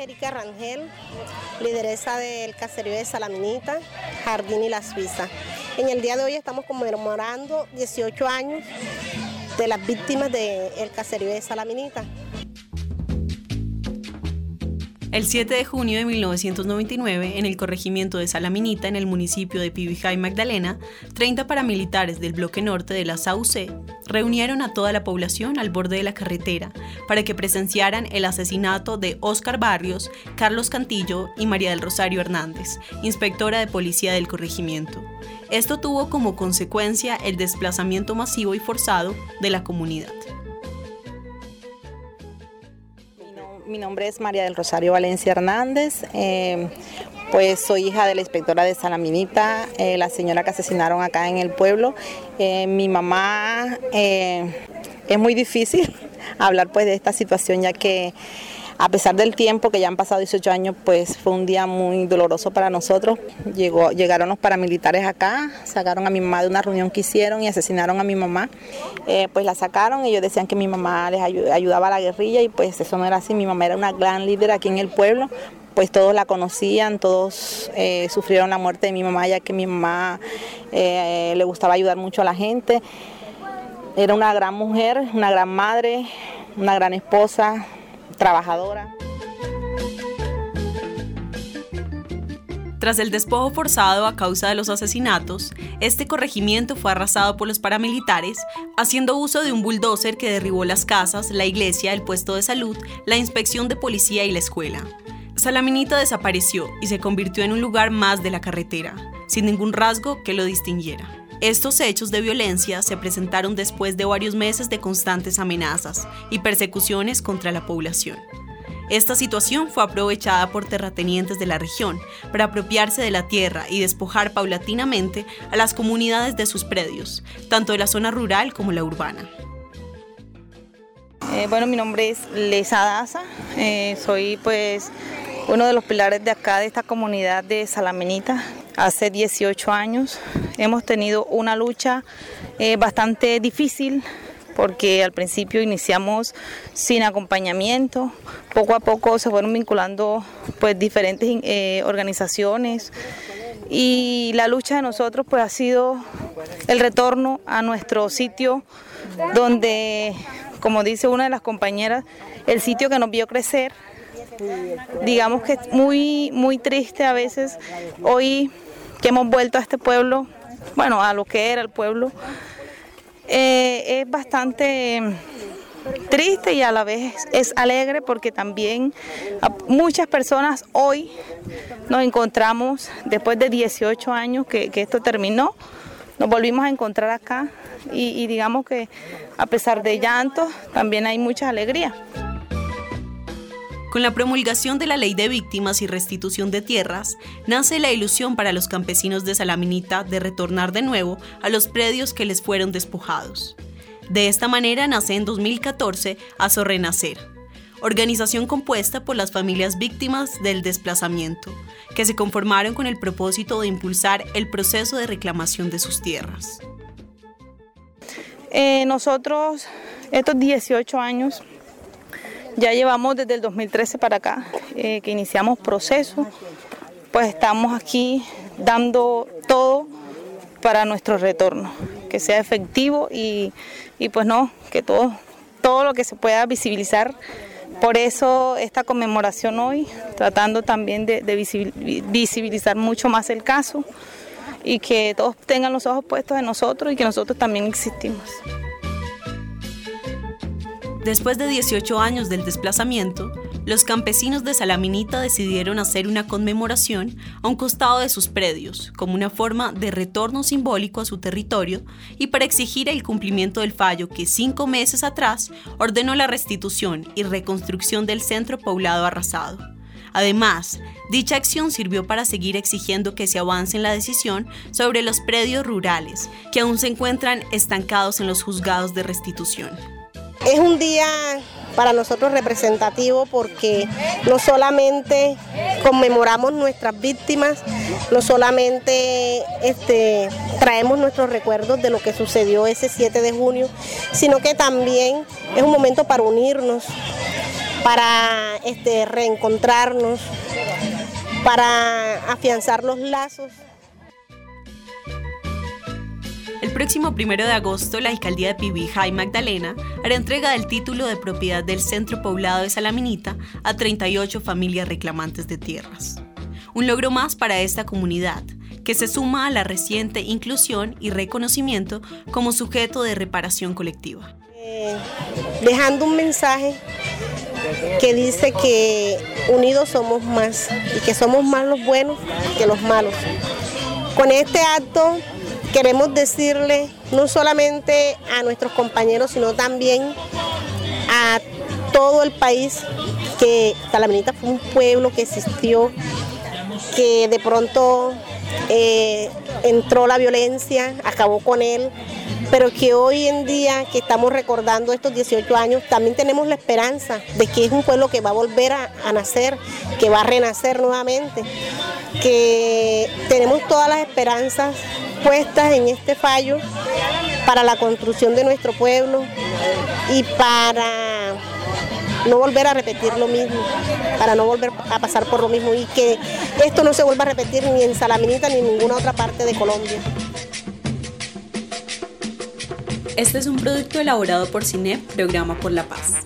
Erika Rangel, lideresa del caserío de Salaminita, Jardín y La Suiza. En el día de hoy estamos conmemorando 18 años de las víctimas del caserío de Salaminita. El 7 de junio de 1999, en el corregimiento de Salaminita, en el municipio de Pibijay, Magdalena, 30 paramilitares del bloque norte de la SAUC reunieron a toda la población al borde de la carretera para que presenciaran el asesinato de Óscar Barrios, Carlos Cantillo y María del Rosario Hernández, inspectora de policía del corregimiento. Esto tuvo como consecuencia el desplazamiento masivo y forzado de la comunidad. Mi nombre es María del Rosario Valencia Hernández. Eh, pues soy hija de la inspectora de Salaminita, eh, la señora que asesinaron acá en el pueblo. Eh, mi mamá es muy difícil hablar pues de esta situación ya que a pesar del tiempo que ya han pasado 18 años, pues fue un día muy doloroso para nosotros. Llegó, llegaron los paramilitares acá, sacaron a mi mamá de una reunión que hicieron y asesinaron a mi mamá. Eh, pues la sacaron y ellos decían que mi mamá les ayudaba a la guerrilla y pues eso no era así. Mi mamá era una gran líder aquí en el pueblo, pues todos la conocían, todos eh, sufrieron la muerte de mi mamá, ya que mi mamá eh, le gustaba ayudar mucho a la gente. Era una gran mujer, una gran madre, una gran esposa, trabajadora. Tras el despojo forzado a causa de los asesinatos, este corregimiento fue arrasado por los paramilitares, haciendo uso de un bulldozer que derribó las casas, la iglesia, el puesto de salud, la inspección de policía y la escuela. Salaminita desapareció y se convirtió en un lugar más de la carretera, sin ningún rasgo que lo distinguiera. Estos hechos de violencia se presentaron después de varios meses de constantes amenazas y persecuciones contra la población. Esta situación fue aprovechada por terratenientes de la región para apropiarse de la tierra y despojar paulatinamente a las comunidades de sus predios, tanto de la zona rural como la urbana. Eh, bueno, mi nombre es Lesa Daza, eh, soy pues uno de los pilares de acá, de esta comunidad de Salaminita, hace 18 años. Hemos tenido una lucha eh, bastante difícil porque al principio iniciamos sin acompañamiento, poco a poco se fueron vinculando pues diferentes eh, organizaciones y la lucha de nosotros pues ha sido el retorno a nuestro sitio donde, como dice una de las compañeras, el sitio que nos vio crecer, digamos que es muy, muy triste a veces hoy que hemos vuelto a este pueblo, bueno, a lo que era el pueblo, eh, es bastante triste y a la vez es alegre porque también muchas personas hoy nos encontramos, después de 18 años que, esto terminó, nos volvimos a encontrar acá y, y digamos que a pesar de llanto también hay mucha alegría. Con la promulgación de la Ley de Víctimas y Restitución de Tierras, nace la ilusión para los campesinos de Salaminita de retornar de nuevo a los predios que les fueron despojados. De esta manera nace en 2014 Azo Renacer, organización compuesta por las familias víctimas del desplazamiento, que se conformaron con el propósito de impulsar el proceso de reclamación de sus tierras. Eh, nosotros, estos 18 años, ya llevamos desde el 2013 para acá, eh, que iniciamos proceso, pues estamos aquí dando todo para nuestro retorno, que sea efectivo y, pues no, que todo, todo lo que se pueda visibilizar. Por eso esta conmemoración hoy, tratando también de visibilizar mucho más el caso y que todos tengan los ojos puestos en nosotros y que nosotros también existimos. Después de 18 años del desplazamiento, los campesinos de Salaminita decidieron hacer una conmemoración a un costado de sus predios, como una forma de retorno simbólico a su territorio y para exigir el cumplimiento del fallo que cinco meses atrás ordenó la restitución y reconstrucción del centro poblado arrasado. Además, dicha acción sirvió para seguir exigiendo que se avance en la decisión sobre los predios rurales, que aún se encuentran estancados en los juzgados de restitución. Es un día para nosotros representativo porque no solamente conmemoramos nuestras víctimas, no solamente este, traemos nuestros recuerdos de lo que sucedió ese 7 de junio, sino que también es un momento para unirnos, para este, reencontrarnos, para afianzar los lazos. El próximo primero de agosto, la alcaldía de Pibija y Magdalena hará entrega del título de propiedad del centro poblado de Salaminita a 38 familias reclamantes de tierras. Un logro más para esta comunidad, que se suma a la reciente inclusión y reconocimiento como sujeto de reparación colectiva. Eh, dejando un mensaje que dice que unidos somos más y que somos más los buenos que los malos. Con este acto queremos decirle no solamente a nuestros compañeros, sino también a todo el país que Talaminita fue un pueblo que existió, que de pronto eh, entró la violencia, acabó con él, pero que hoy en día que estamos recordando estos 18 años, también tenemos la esperanza de que es un pueblo que va a volver a, a nacer, que va a renacer nuevamente, que tenemos todas las esperanzas puestas en este fallo para la construcción de nuestro pueblo y para no volver a repetir lo mismo, para no volver a pasar por lo mismo y que esto no se vuelva a repetir ni en Salaminita ni en ninguna otra parte de Colombia. Este es un producto elaborado por CINEP, Programa por la Paz.